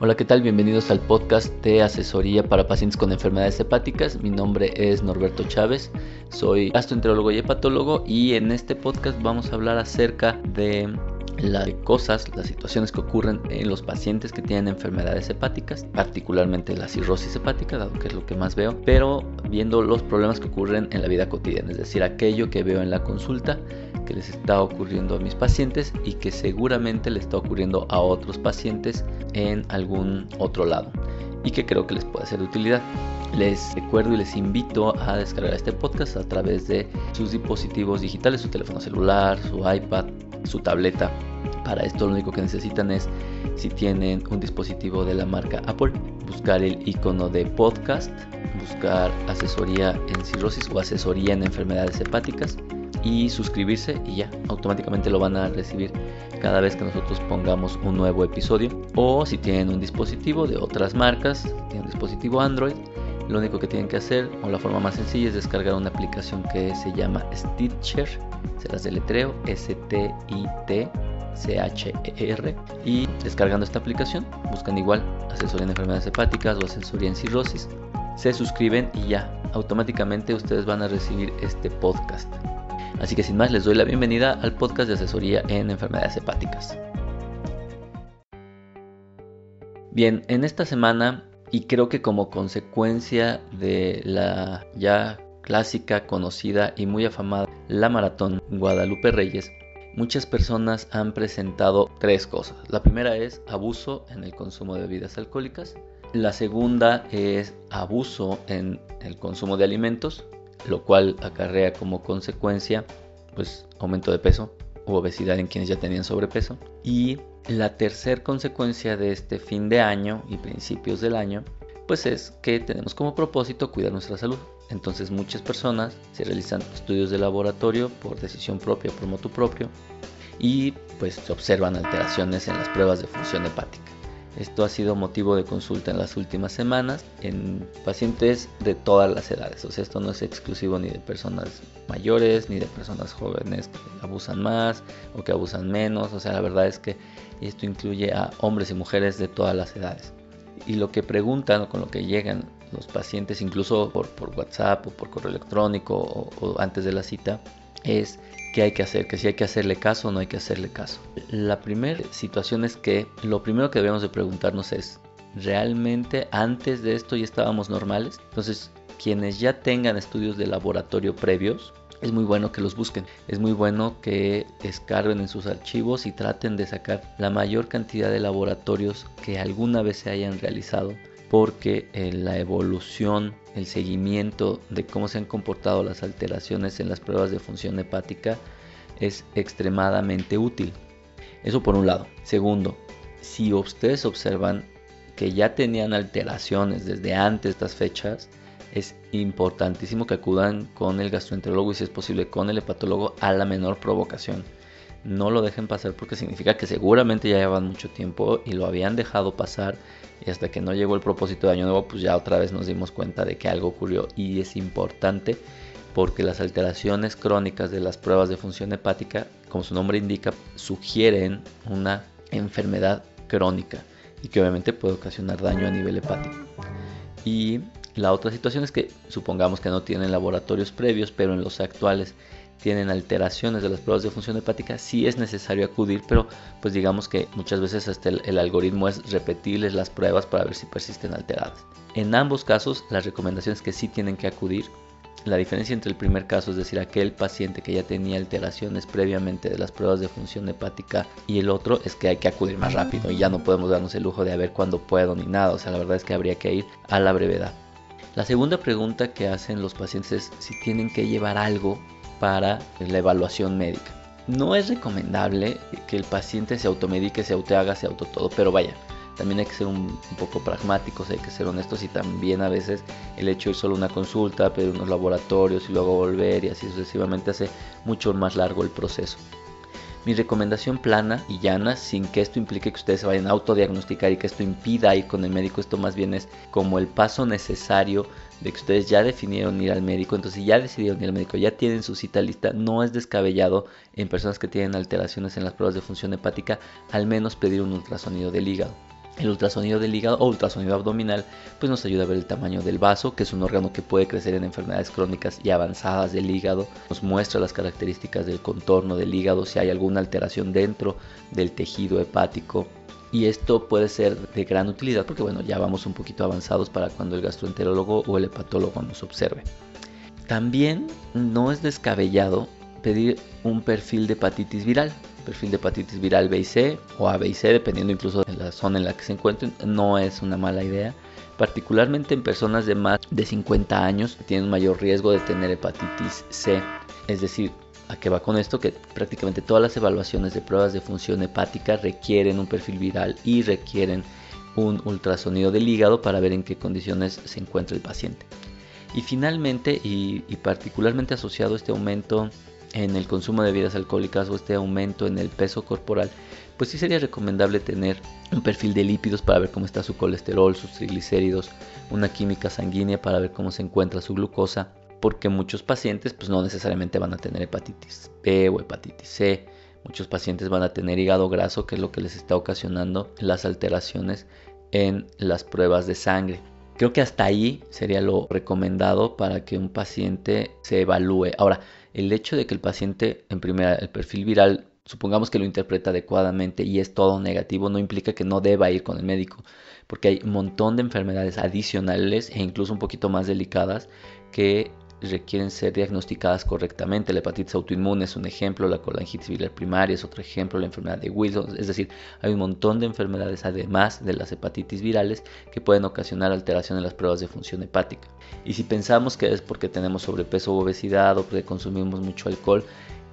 Hola, ¿qué tal? Bienvenidos al podcast de asesoría para pacientes con enfermedades hepáticas. Mi nombre es Norberto Chávez, soy gastroenterólogo y hepatólogo y en este podcast vamos a hablar acerca de las cosas, las situaciones que ocurren en los pacientes que tienen enfermedades hepáticas, particularmente la cirrosis hepática, dado que es lo que más veo, pero viendo los problemas que ocurren en la vida cotidiana, es decir, aquello que veo en la consulta que les está ocurriendo a mis pacientes y que seguramente le está ocurriendo a otros pacientes en algún otro lado y que creo que les puede ser de utilidad. Les recuerdo y les invito a descargar este podcast a través de sus dispositivos digitales, su teléfono celular, su iPad, su tableta. Para esto lo único que necesitan es, si tienen un dispositivo de la marca Apple, buscar el icono de podcast, buscar asesoría en cirrosis o asesoría en enfermedades hepáticas y suscribirse y ya automáticamente lo van a recibir cada vez que nosotros pongamos un nuevo episodio. O si tienen un dispositivo de otras marcas, tienen un dispositivo Android, lo único que tienen que hacer o la forma más sencilla es descargar una aplicación que se llama Stitcher, se las deletreo S T I T C H E R y descargando esta aplicación buscan igual asesoría en enfermedades hepáticas o asesoría en cirrosis, se suscriben y ya automáticamente ustedes van a recibir este podcast. Así que sin más les doy la bienvenida al podcast de asesoría en enfermedades hepáticas. Bien, en esta semana y creo que como consecuencia de la ya clásica, conocida y muy afamada la maratón Guadalupe Reyes, muchas personas han presentado tres cosas. La primera es abuso en el consumo de bebidas alcohólicas. La segunda es abuso en el consumo de alimentos lo cual acarrea como consecuencia pues aumento de peso u obesidad en quienes ya tenían sobrepeso. Y la tercera consecuencia de este fin de año y principios del año pues es que tenemos como propósito cuidar nuestra salud. Entonces muchas personas se realizan estudios de laboratorio por decisión propia, por motu propio y pues se observan alteraciones en las pruebas de función hepática. Esto ha sido motivo de consulta en las últimas semanas en pacientes de todas las edades. O sea, esto no es exclusivo ni de personas mayores ni de personas jóvenes que abusan más o que abusan menos. O sea, la verdad es que esto incluye a hombres y mujeres de todas las edades. Y lo que preguntan o con lo que llegan los pacientes, incluso por, WhatsApp o por correo electrónico o antes de la cita, es qué hay que hacer, que si hay que hacerle caso o no hay que hacerle caso. La primera situación es que lo primero que debemos de preguntarnos es, ¿realmente antes de esto ya estábamos normales? Entonces, quienes ya tengan estudios de laboratorio previos, es muy bueno que los busquen. Es muy bueno que escarben en sus archivos y traten de sacar la mayor cantidad de laboratorios que alguna vez se hayan realizado porque eh, la evolución, el seguimiento de cómo se han comportado las alteraciones en las pruebas de función hepática es extremadamente útil. Eso por un lado. Segundo, si ustedes observan que ya tenían alteraciones desde antes de estas fechas, es importantísimo que acudan con el gastroenterólogo y si es posible con el hepatólogo a la menor provocación. No lo dejen pasar porque significa que seguramente ya llevan mucho tiempo y lo habían dejado pasar y hasta que no llegó el propósito de año nuevo pues ya otra vez nos dimos cuenta de que algo ocurrió y es importante porque las alteraciones crónicas de las pruebas de función hepática, como su nombre indica, sugieren una enfermedad crónica y que obviamente puede ocasionar daño a nivel hepático. Y la otra situación es que supongamos que no tienen laboratorios previos, pero en los actuales tienen alteraciones de las pruebas de función hepática, sí es necesario acudir, pero pues digamos que muchas veces hasta el, algoritmo es repetirles las pruebas para ver si persisten alteradas. En ambos casos, las recomendaciones que sí tienen que acudir. La diferencia entre el primer caso, es decir, aquel paciente que ya tenía alteraciones previamente de las pruebas de función hepática y el otro es que hay que acudir más rápido y ya no podemos darnos el lujo de ver cuándo puedo ni nada. O sea, la verdad es que habría que ir a la brevedad. La segunda pregunta que hacen los pacientes es si tienen que llevar algo para la evaluación médica. No es recomendable que el paciente se automedique, se autohaga, se auto todo, pero vaya, también hay que ser un, poco pragmáticos, hay que ser honestos y también a veces el hecho de ir solo una consulta, pedir unos laboratorios y luego volver y así sucesivamente hace mucho más largo el proceso. Mi recomendación plana y llana, sin que esto implique que ustedes se vayan a autodiagnosticar y que esto impida ir con el médico, esto más bien es como el paso necesario de que ustedes ya definieron ir al médico, entonces ya decidieron ir al médico, ya tienen su cita lista, no es descabellado en personas que tienen alteraciones en las pruebas de función hepática, al menos pedir un ultrasonido del hígado. El ultrasonido del hígado o ultrasonido abdominal pues nos ayuda a ver el tamaño del vaso, que es un órgano que puede crecer en enfermedades crónicas y avanzadas del hígado. Nos muestra las características del contorno del hígado, si hay alguna alteración dentro del tejido hepático. Y esto puede ser de gran utilidad porque bueno, ya vamos un poquito avanzados para cuando el gastroenterólogo o el hepatólogo nos observe. También no es descabellado pedir un perfil de hepatitis viral perfil de hepatitis viral B y C o A, B y C, dependiendo incluso de la zona en la que se encuentren, no es una mala idea. Particularmente en personas de más de 50 años que tienen mayor riesgo de tener hepatitis C. Es decir, ¿a qué va con esto? Que prácticamente todas las evaluaciones de pruebas de función hepática requieren un perfil viral y requieren un ultrasonido del hígado para ver en qué condiciones se encuentra el paciente. Y finalmente, y, y particularmente asociado a este aumento en el consumo de bebidas alcohólicas o este aumento en el peso corporal, pues sí sería recomendable tener un perfil de lípidos para ver cómo está su colesterol, sus triglicéridos, una química sanguínea para ver cómo se encuentra su glucosa, porque muchos pacientes pues no necesariamente van a tener hepatitis B o hepatitis C, muchos pacientes van a tener hígado graso, que es lo que les está ocasionando las alteraciones en las pruebas de sangre. Creo que hasta ahí sería lo recomendado para que un paciente se evalúe. Ahora, el hecho de que el paciente, en primera, el perfil viral, supongamos que lo interpreta adecuadamente y es todo negativo, no implica que no deba ir con el médico, porque hay un montón de enfermedades adicionales e incluso un poquito más delicadas que requieren ser diagnosticadas correctamente. La hepatitis autoinmune es un ejemplo, la colangitis biliar primaria es otro ejemplo, la enfermedad de Wilson, es decir, hay un montón de enfermedades además de las hepatitis virales que pueden ocasionar alteración en las pruebas de función hepática. Y si pensamos que es porque tenemos sobrepeso o obesidad o porque consumimos mucho alcohol,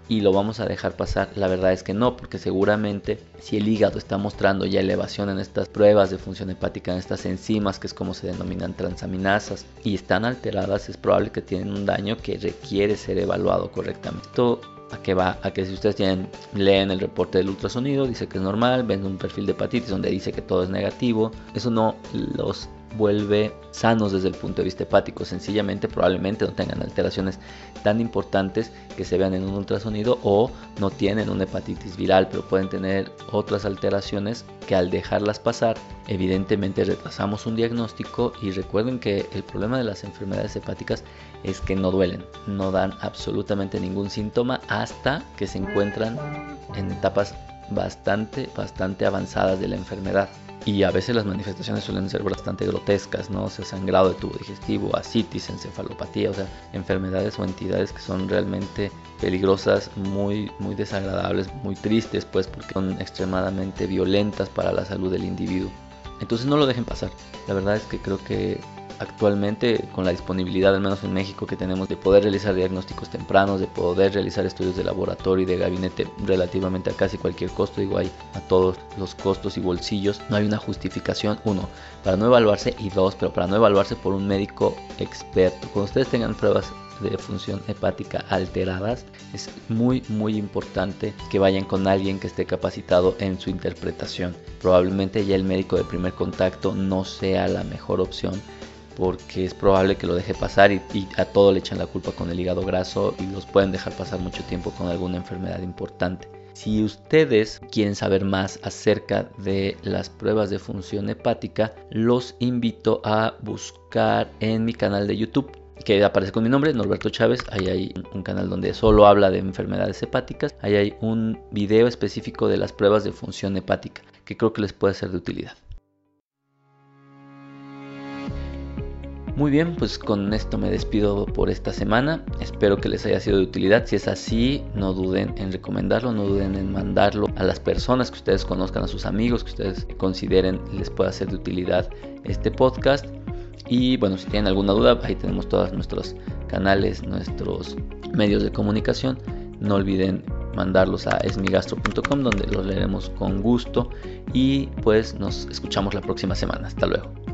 y lo vamos a dejar pasar? La verdad es que no, porque seguramente si el hígado está mostrando ya elevación en estas pruebas de función hepática, en estas enzimas, que es como se denominan transaminasas, y están alteradas, es probable que tienen un daño que requiere ser evaluado correctamente. Esto a qué va, a que si ustedes tienen, leen el reporte del ultrasonido, dice que es normal, ven un perfil de hepatitis donde dice que todo es negativo, eso no los vuelve sanos desde el punto de vista hepático. Sencillamente probablemente no tengan alteraciones tan importantes que se vean en un ultrasonido o no tienen una hepatitis viral, pero pueden tener otras alteraciones que al dejarlas pasar evidentemente retrasamos un diagnóstico y recuerden que el problema de las enfermedades hepáticas es que no duelen, no dan absolutamente ningún síntoma hasta que se encuentran en etapas bastante, bastante avanzadas de la enfermedad y a veces las manifestaciones suelen ser bastante grotescas, ¿no? O sea, sangrado de tubo digestivo, asitis, encefalopatía, o sea, enfermedades o entidades que son realmente peligrosas, muy, muy desagradables, muy tristes, pues, porque son extremadamente violentas para la salud del individuo. Entonces no lo dejen pasar. La verdad es que creo que actualmente con la disponibilidad, al menos en México, que tenemos de poder realizar diagnósticos tempranos, de poder realizar estudios de laboratorio y de gabinete relativamente a casi cualquier costo, digo, hay a todos los costos y bolsillos, no hay una justificación, uno, para no evaluarse y dos, pero para no evaluarse por un médico experto. Cuando ustedes tengan pruebas de función hepática alteradas, es muy muy importante que vayan con alguien que esté capacitado en su interpretación. Probablemente ya el médico de primer contacto no sea la mejor opción porque es probable que lo deje pasar y, a todo le echan la culpa con el hígado graso y los pueden dejar pasar mucho tiempo con alguna enfermedad importante. Si ustedes quieren saber más acerca de las pruebas de función hepática, los invito a buscar en mi canal de YouTube que aparece con mi nombre, Norberto Chávez. Ahí hay un canal donde solo habla de enfermedades hepáticas. Ahí hay un video específico de las pruebas de función hepática que creo que les puede ser de utilidad. Muy bien, pues con esto me despido por esta semana. Espero que les haya sido de utilidad. Si es así, no duden en recomendarlo, no duden en mandarlo a las personas que ustedes conozcan, a sus amigos que ustedes consideren les pueda ser de utilidad este podcast. Y bueno, si tienen alguna duda, ahí tenemos todos nuestros canales, nuestros medios de comunicación. No olviden mandarlos a esmigastro.com donde los leeremos con gusto y pues nos escuchamos la próxima semana. Hasta luego.